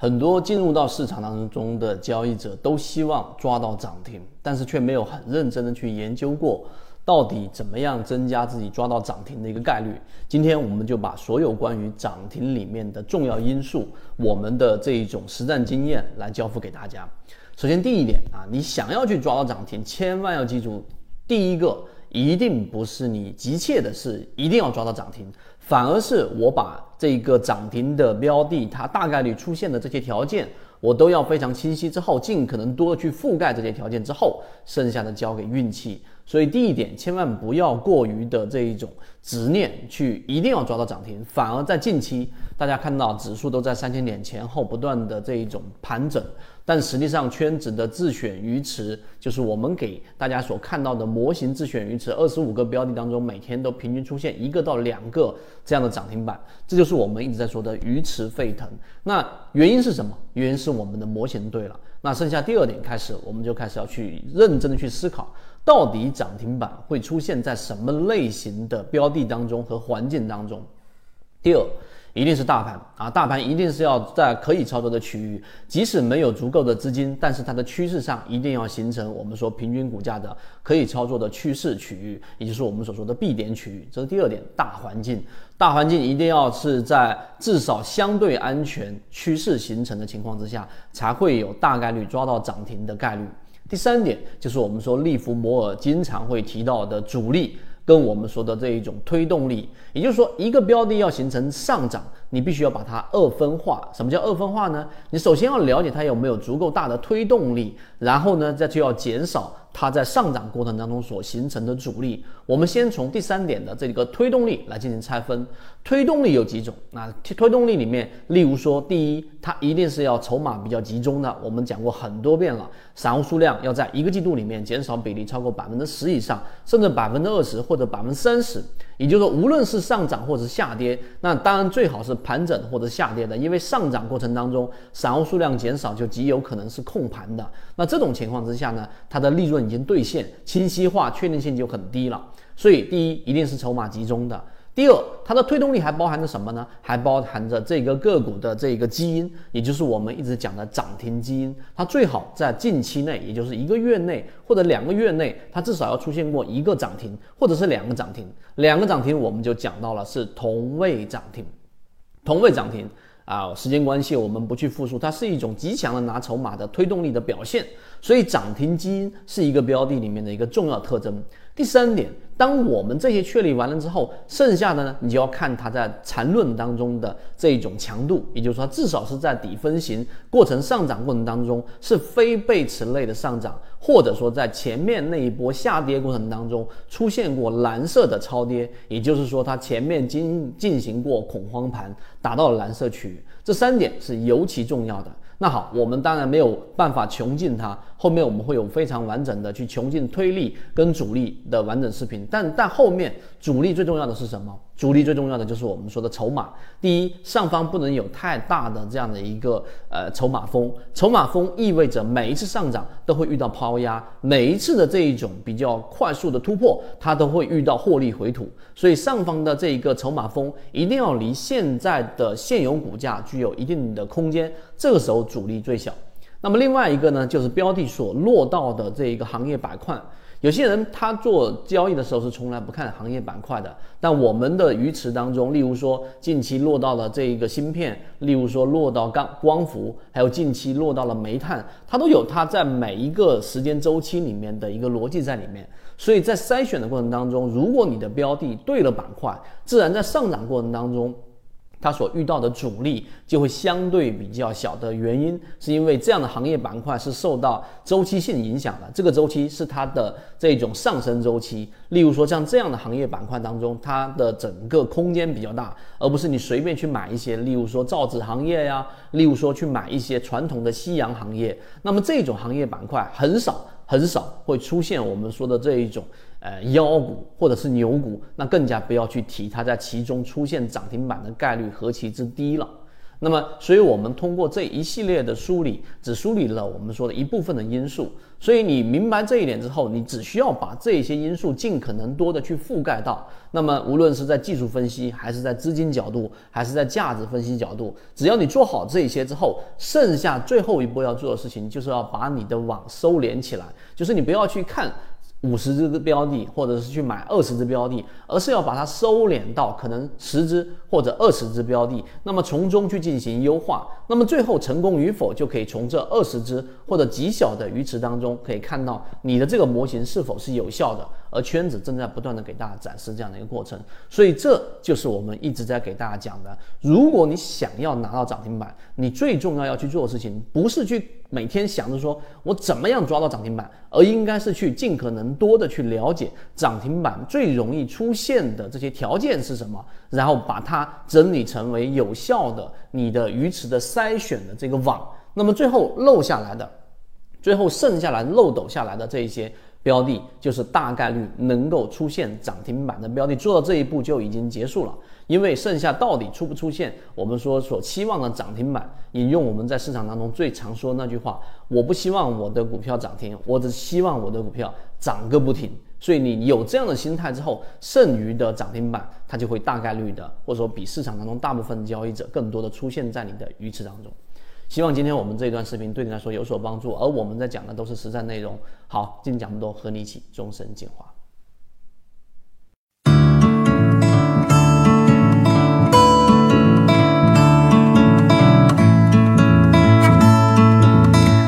很多进入到市场当中的交易者都希望抓到涨停，但是却没有很认真的去研究过，到底怎么样增加自己抓到涨停的一个概率。今天我们就把所有关于涨停里面的重要因素，我们的这一种实战经验来交付给大家。首先第一点啊，你想要去抓到涨停，千万要记住，第一个一定不是你急切的是一定要抓到涨停。反而是我把这个涨停的标的，它大概率出现的这些条件，我都要非常清晰之后，尽可能多的去覆盖这些条件之后，剩下的交给运气。所以第一点，千万不要过于的这一种执念，去一定要抓到涨停，反而在近期，大家看到指数都在三千点前后不断的这一种盘整。但实际上，圈子的自选鱼池就是我们给大家所看到的模型自选鱼池，二十五个标的当中，每天都平均出现一个到两个这样的涨停板，这就是我们一直在说的鱼池沸腾。那原因是什么？原因是我们的模型对了。那剩下第二点开始，我们就开始要去认真的去思考，到底涨停板会出现在什么类型的标的当中和环境当中。第二。一定是大盘啊，大盘一定是要在可以操作的区域，即使没有足够的资金，但是它的趋势上一定要形成我们说平均股价的可以操作的趋势区域，也就是我们所说的 B 点区域。这是第二点，大环境，大环境一定要是在至少相对安全趋势形成的情况之下，才会有大概率抓到涨停的概率。第三点就是我们说利弗摩尔经常会提到的主力。跟我们说的这一种推动力，也就是说，一个标的要形成上涨，你必须要把它二分化。什么叫二分化呢？你首先要了解它有没有足够大的推动力，然后呢，再就要减少。它在上涨过程当中所形成的阻力，我们先从第三点的这个推动力来进行拆分。推动力有几种？那推动力里面，例如说，第一，它一定是要筹码比较集中的。我们讲过很多遍了，散户数量要在一个季度里面减少比例超过百分之十以上，甚至百分之二十或者百分之三十。也就是说，无论是上涨或者是下跌，那当然最好是盘整或者下跌的，因为上涨过程当中散户数量减少，就极有可能是控盘的。那这种情况之下呢，它的利润已经兑现，清晰化、确定性就很低了。所以，第一，一定是筹码集中的。第二，它的推动力还包含着什么呢？还包含着这个个股的这个基因，也就是我们一直讲的涨停基因。它最好在近期内，也就是一个月内或者两个月内，它至少要出现过一个涨停，或者是两个涨停。两个涨停，我们就讲到了是同位涨停，同位涨停啊。时间关系，我们不去复述，它是一种极强的拿筹码的推动力的表现。所以，涨停基因是一个标的里面的一个重要特征。第三点，当我们这些确立完了之后，剩下的呢，你就要看它在缠论当中的这一种强度，也就是说，至少是在底分型过程上涨过程当中是非背驰类的上涨，或者说在前面那一波下跌过程当中出现过蓝色的超跌，也就是说它前面进进行过恐慌盘，达到了蓝色区域，这三点是尤其重要的。那好，我们当然没有办法穷尽它。后面我们会有非常完整的去穷尽推力跟阻力的完整视频。但但后面阻力最重要的是什么？主力最重要的就是我们说的筹码。第一，上方不能有太大的这样的一个呃筹码峰。筹码峰意味着每一次上涨都会遇到抛压，每一次的这一种比较快速的突破，它都会遇到获利回吐。所以上方的这一个筹码峰一定要离现在的现有股价具有一定的空间。这个时候主力最小，那么另外一个呢，就是标的所落到的这一个行业板块。有些人他做交易的时候是从来不看行业板块的，但我们的鱼池当中，例如说近期落到了这一个芯片，例如说落到钢光伏，还有近期落到了煤炭，它都有它在每一个时间周期里面的一个逻辑在里面。所以在筛选的过程当中，如果你的标的对了板块，自然在上涨过程当中。它所遇到的阻力就会相对比较小的原因，是因为这样的行业板块是受到周期性影响的。这个周期是它的这种上升周期。例如说，像这样的行业板块当中，它的整个空间比较大，而不是你随便去买一些，例如说造纸行业呀，例如说去买一些传统的夕阳行业。那么这种行业板块很少。很少会出现我们说的这一种，呃，妖股或者是牛股，那更加不要去提它在其中出现涨停板的概率何其之低了。那么，所以我们通过这一系列的梳理，只梳理了我们说的一部分的因素。所以你明白这一点之后，你只需要把这些因素尽可能多的去覆盖到。那么，无论是在技术分析，还是在资金角度，还是在价值分析角度，只要你做好这些之后，剩下最后一步要做的事情，就是要把你的网收敛起来，就是你不要去看。五十只标的，或者是去买二十只标的，而是要把它收敛到可能十只或者二十只标的，那么从中去进行优化，那么最后成功与否，就可以从这二十只或者极小的鱼池当中可以看到你的这个模型是否是有效的。而圈子正在不断的给大家展示这样的一个过程，所以这就是我们一直在给大家讲的。如果你想要拿到涨停板，你最重要要去做的事情，不是去每天想着说我怎么样抓到涨停板，而应该是去尽可能多的去了解涨停板最容易出现的这些条件是什么，然后把它整理成为有效的你的鱼池的筛选的这个网。那么最后漏下来的，最后剩下来漏斗下来的这一些。标的就是大概率能够出现涨停板的标的，做到这一步就已经结束了。因为剩下到底出不出现，我们说所期望的涨停板，引用我们在市场当中最常说那句话：我不希望我的股票涨停，我只希望我的股票涨个不停。所以你有这样的心态之后，剩余的涨停板它就会大概率的，或者说比市场当中大部分交易者更多的出现在你的鱼池当中。希望今天我们这一段视频对你来说有所帮助，而我们在讲的都是实战内容。好，今天讲这么多，和你一起终身进化。